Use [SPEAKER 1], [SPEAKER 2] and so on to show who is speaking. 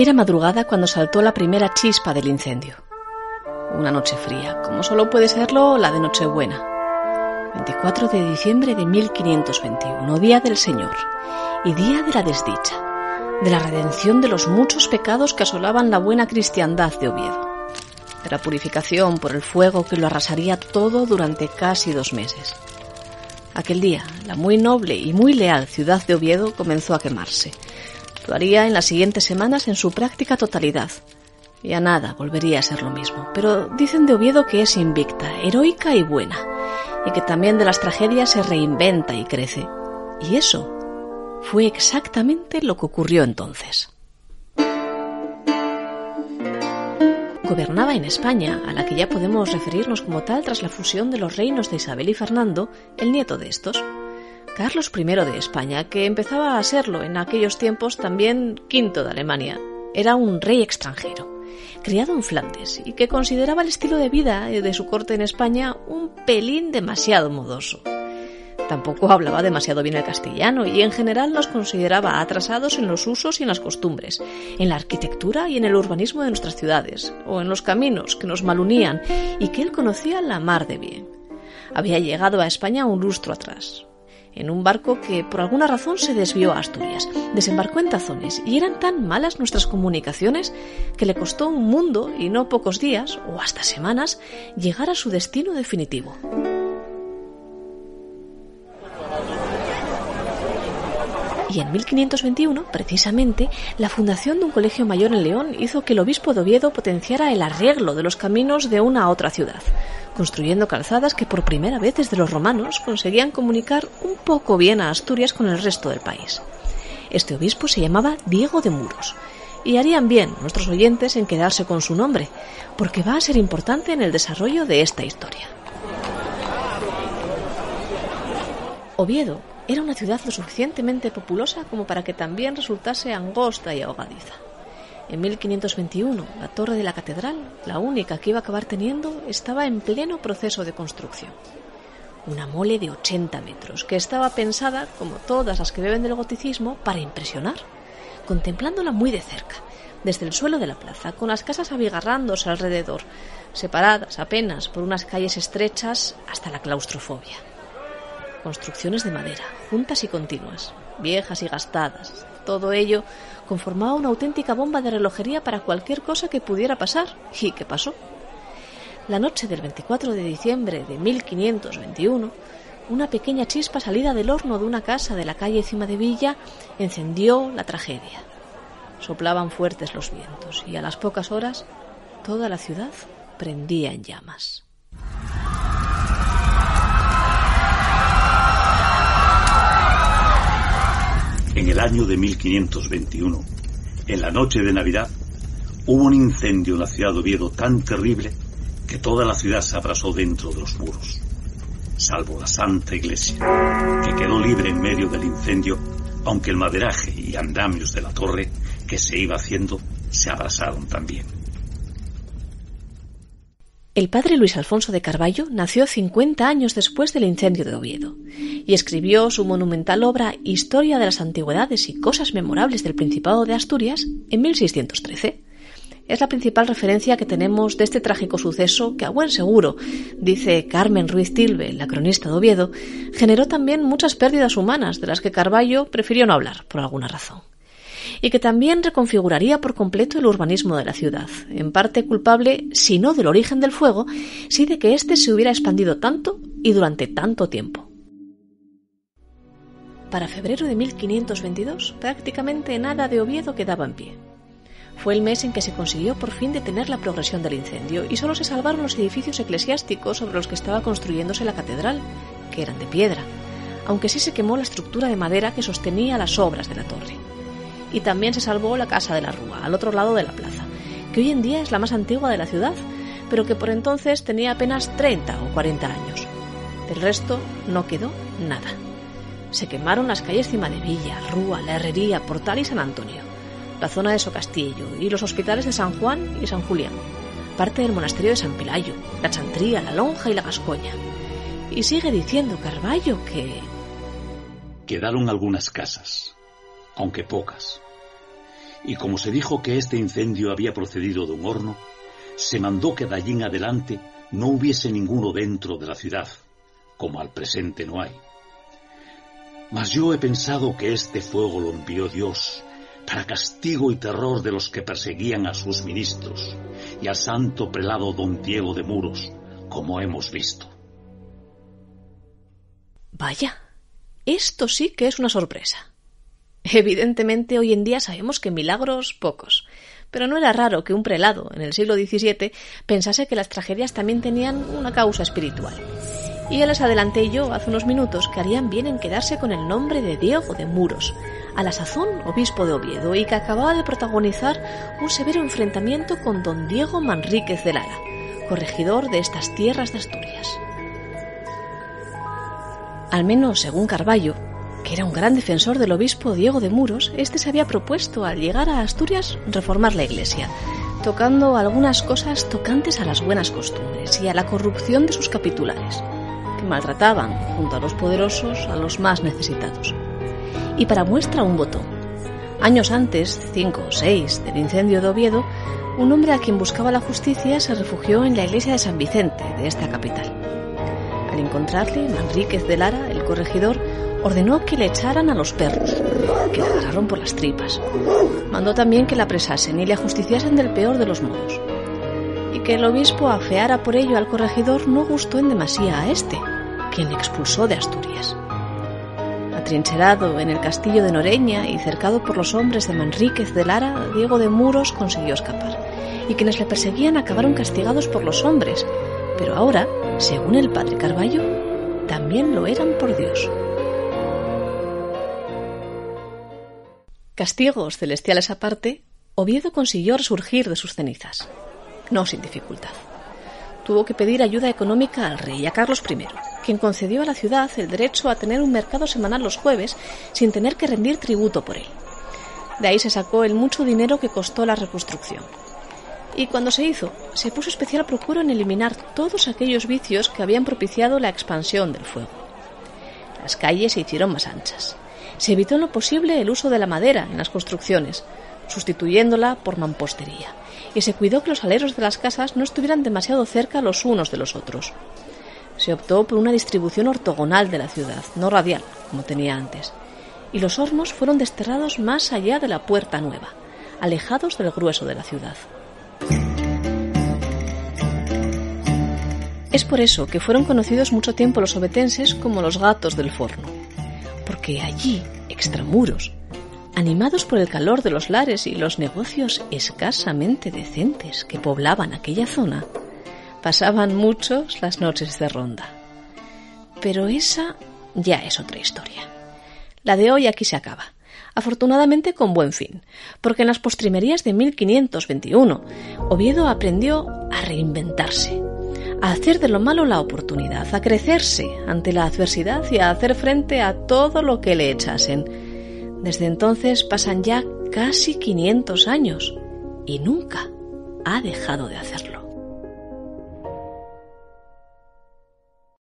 [SPEAKER 1] Era madrugada cuando saltó la primera chispa del incendio. Una noche fría, como solo puede serlo la de Nochebuena. 24 de diciembre de 1521, Día del Señor, y Día de la Desdicha, de la redención de los muchos pecados que asolaban la buena cristiandad de Oviedo, de la purificación por el fuego que lo arrasaría todo durante casi dos meses. Aquel día, la muy noble y muy leal ciudad de Oviedo comenzó a quemarse, lo haría en las siguientes semanas en su práctica totalidad. Y a nada volvería a ser lo mismo. Pero dicen de Oviedo que es invicta, heroica y buena, y que también de las tragedias se reinventa y crece. Y eso fue exactamente lo que ocurrió entonces. Gobernaba en España, a la que ya podemos referirnos como tal tras la fusión de los reinos de Isabel y Fernando, el nieto de estos. Carlos I de España, que empezaba a serlo en aquellos tiempos también quinto de Alemania. Era un rey extranjero, criado en Flandes, y que consideraba el estilo de vida de su corte en España un pelín demasiado modoso. Tampoco hablaba demasiado bien el castellano y en general nos consideraba atrasados en los usos y en las costumbres, en la arquitectura y en el urbanismo de nuestras ciudades, o en los caminos que nos malunían y que él conocía la mar de bien. Había llegado a España un lustro atrás, en un barco que por alguna razón se desvió a Asturias. Desembarcó en Tazones y eran tan malas nuestras comunicaciones que le costó un mundo y no pocos días o hasta semanas llegar a su destino definitivo. Y en 1521, precisamente, la fundación de un colegio mayor en León hizo que el obispo de Oviedo potenciara el arreglo de los caminos de una a otra ciudad, construyendo calzadas que por primera vez desde los romanos conseguían comunicar un poco bien a Asturias con el resto del país. Este obispo se llamaba Diego de Muros, y harían bien nuestros oyentes en quedarse con su nombre, porque va a ser importante en el desarrollo de esta historia. Oviedo era una ciudad lo suficientemente populosa como para que también resultase angosta y ahogadiza. En 1521, la torre de la catedral, la única que iba a acabar teniendo, estaba en pleno proceso de construcción. Una mole de 80 metros, que estaba pensada, como todas las que beben del goticismo, para impresionar, contemplándola muy de cerca, desde el suelo de la plaza, con las casas abigarrándose alrededor, separadas apenas por unas calles estrechas hasta la claustrofobia construcciones de madera, juntas y continuas, viejas y gastadas. Todo ello conformaba una auténtica bomba de relojería para cualquier cosa que pudiera pasar. ¿Y qué pasó? La noche del 24 de diciembre de 1521, una pequeña chispa salida del horno de una casa de la calle Cima de Villa encendió la tragedia. Soplaban fuertes los vientos y a las pocas horas toda la ciudad prendía en llamas.
[SPEAKER 2] En el año de 1521, en la noche de Navidad, hubo un incendio en la ciudad de Oviedo tan terrible que toda la ciudad se abrasó dentro de los muros, salvo la Santa Iglesia, que quedó libre en medio del incendio, aunque el maderaje y andamios de la torre que se iba haciendo se abrasaron también.
[SPEAKER 1] El padre Luis Alfonso de Carballo nació 50 años después del incendio de Oviedo y escribió su monumental obra Historia de las Antigüedades y Cosas Memorables del Principado de Asturias en 1613. Es la principal referencia que tenemos de este trágico suceso que, a buen seguro, dice Carmen Ruiz Tilbe, la cronista de Oviedo, generó también muchas pérdidas humanas de las que Carballo prefirió no hablar por alguna razón y que también reconfiguraría por completo el urbanismo de la ciudad, en parte culpable, si no del origen del fuego, sí de que éste se hubiera expandido tanto y durante tanto tiempo. Para febrero de 1522, prácticamente nada de Oviedo quedaba en pie. Fue el mes en que se consiguió por fin detener la progresión del incendio y solo se salvaron los edificios eclesiásticos sobre los que estaba construyéndose la catedral, que eran de piedra, aunque sí se quemó la estructura de madera que sostenía las obras de la torre y también se salvó la Casa de la Rúa, al otro lado de la plaza, que hoy en día es la más antigua de la ciudad, pero que por entonces tenía apenas 30 o 40 años. Del resto no quedó nada. Se quemaron las calles Cima de Villa, Rúa, La Herrería, Portal y San Antonio, la zona de Socastillo y los hospitales de San Juan y San Julián, parte del monasterio de San Pilayo, la Chantría, la Lonja y la Gascoña. Y sigue diciendo Carballo que...
[SPEAKER 2] Quedaron algunas casas, aunque pocas. Y como se dijo que este incendio había procedido de un horno, se mandó que de allí en adelante no hubiese ninguno dentro de la ciudad, como al presente no hay. Mas yo he pensado que este fuego lo envió Dios para castigo y terror de los que perseguían a sus ministros y al santo prelado don Diego de Muros, como hemos visto.
[SPEAKER 1] Vaya, esto sí que es una sorpresa. Evidentemente hoy en día sabemos que milagros pocos, pero no era raro que un prelado en el siglo XVII pensase que las tragedias también tenían una causa espiritual. Y ya les adelanté yo hace unos minutos que harían bien en quedarse con el nombre de Diego de Muros, a la sazón obispo de Oviedo, y que acababa de protagonizar un severo enfrentamiento con don Diego Manríquez de Lara, corregidor de estas tierras de Asturias. Al menos, según Carballo, que era un gran defensor del obispo Diego de Muros, este se había propuesto al llegar a Asturias reformar la iglesia, tocando algunas cosas tocantes a las buenas costumbres y a la corrupción de sus capitulares, que maltrataban, junto a los poderosos, a los más necesitados. Y para muestra un botón. Años antes, cinco o seis, del incendio de Oviedo, un hombre a quien buscaba la justicia se refugió en la iglesia de San Vicente, de esta capital. Al encontrarle, Manríquez de Lara, el corregidor, ordenó que le echaran a los perros, que la agarraron por las tripas. Mandó también que la apresasen y le ajusticiasen del peor de los modos. Y que el obispo afeara por ello al corregidor no gustó en demasía a este, quien le expulsó de Asturias. Atrincherado en el castillo de Noreña y cercado por los hombres de Manríquez de Lara, Diego de Muros consiguió escapar, y quienes le perseguían acabaron castigados por los hombres, pero ahora, según el padre Carballo, también lo eran por Dios. Castigos celestiales aparte, Oviedo consiguió resurgir de sus cenizas, no sin dificultad. Tuvo que pedir ayuda económica al rey, a Carlos I, quien concedió a la ciudad el derecho a tener un mercado semanal los jueves sin tener que rendir tributo por él. De ahí se sacó el mucho dinero que costó la reconstrucción. Y cuando se hizo, se puso especial procuro en eliminar todos aquellos vicios que habían propiciado la expansión del fuego. Las calles se hicieron más anchas, se evitó en lo posible el uso de la madera en las construcciones, sustituyéndola por mampostería, y se cuidó que los aleros de las casas no estuvieran demasiado cerca los unos de los otros. Se optó por una distribución ortogonal de la ciudad, no radial, como tenía antes, y los hornos fueron desterrados más allá de la puerta nueva, alejados del grueso de la ciudad. Es por eso que fueron conocidos mucho tiempo los obetenses como los gatos del forno porque allí, extramuros, animados por el calor de los lares y los negocios escasamente decentes que poblaban aquella zona, pasaban muchos las noches de ronda. Pero esa ya es otra historia. La de hoy aquí se acaba, afortunadamente con buen fin, porque en las postrimerías de 1521 Oviedo aprendió a reinventarse a hacer de lo malo la oportunidad, a crecerse ante la adversidad y a hacer frente a todo lo que le echasen. Desde entonces pasan ya casi 500 años y nunca ha dejado de hacerlo.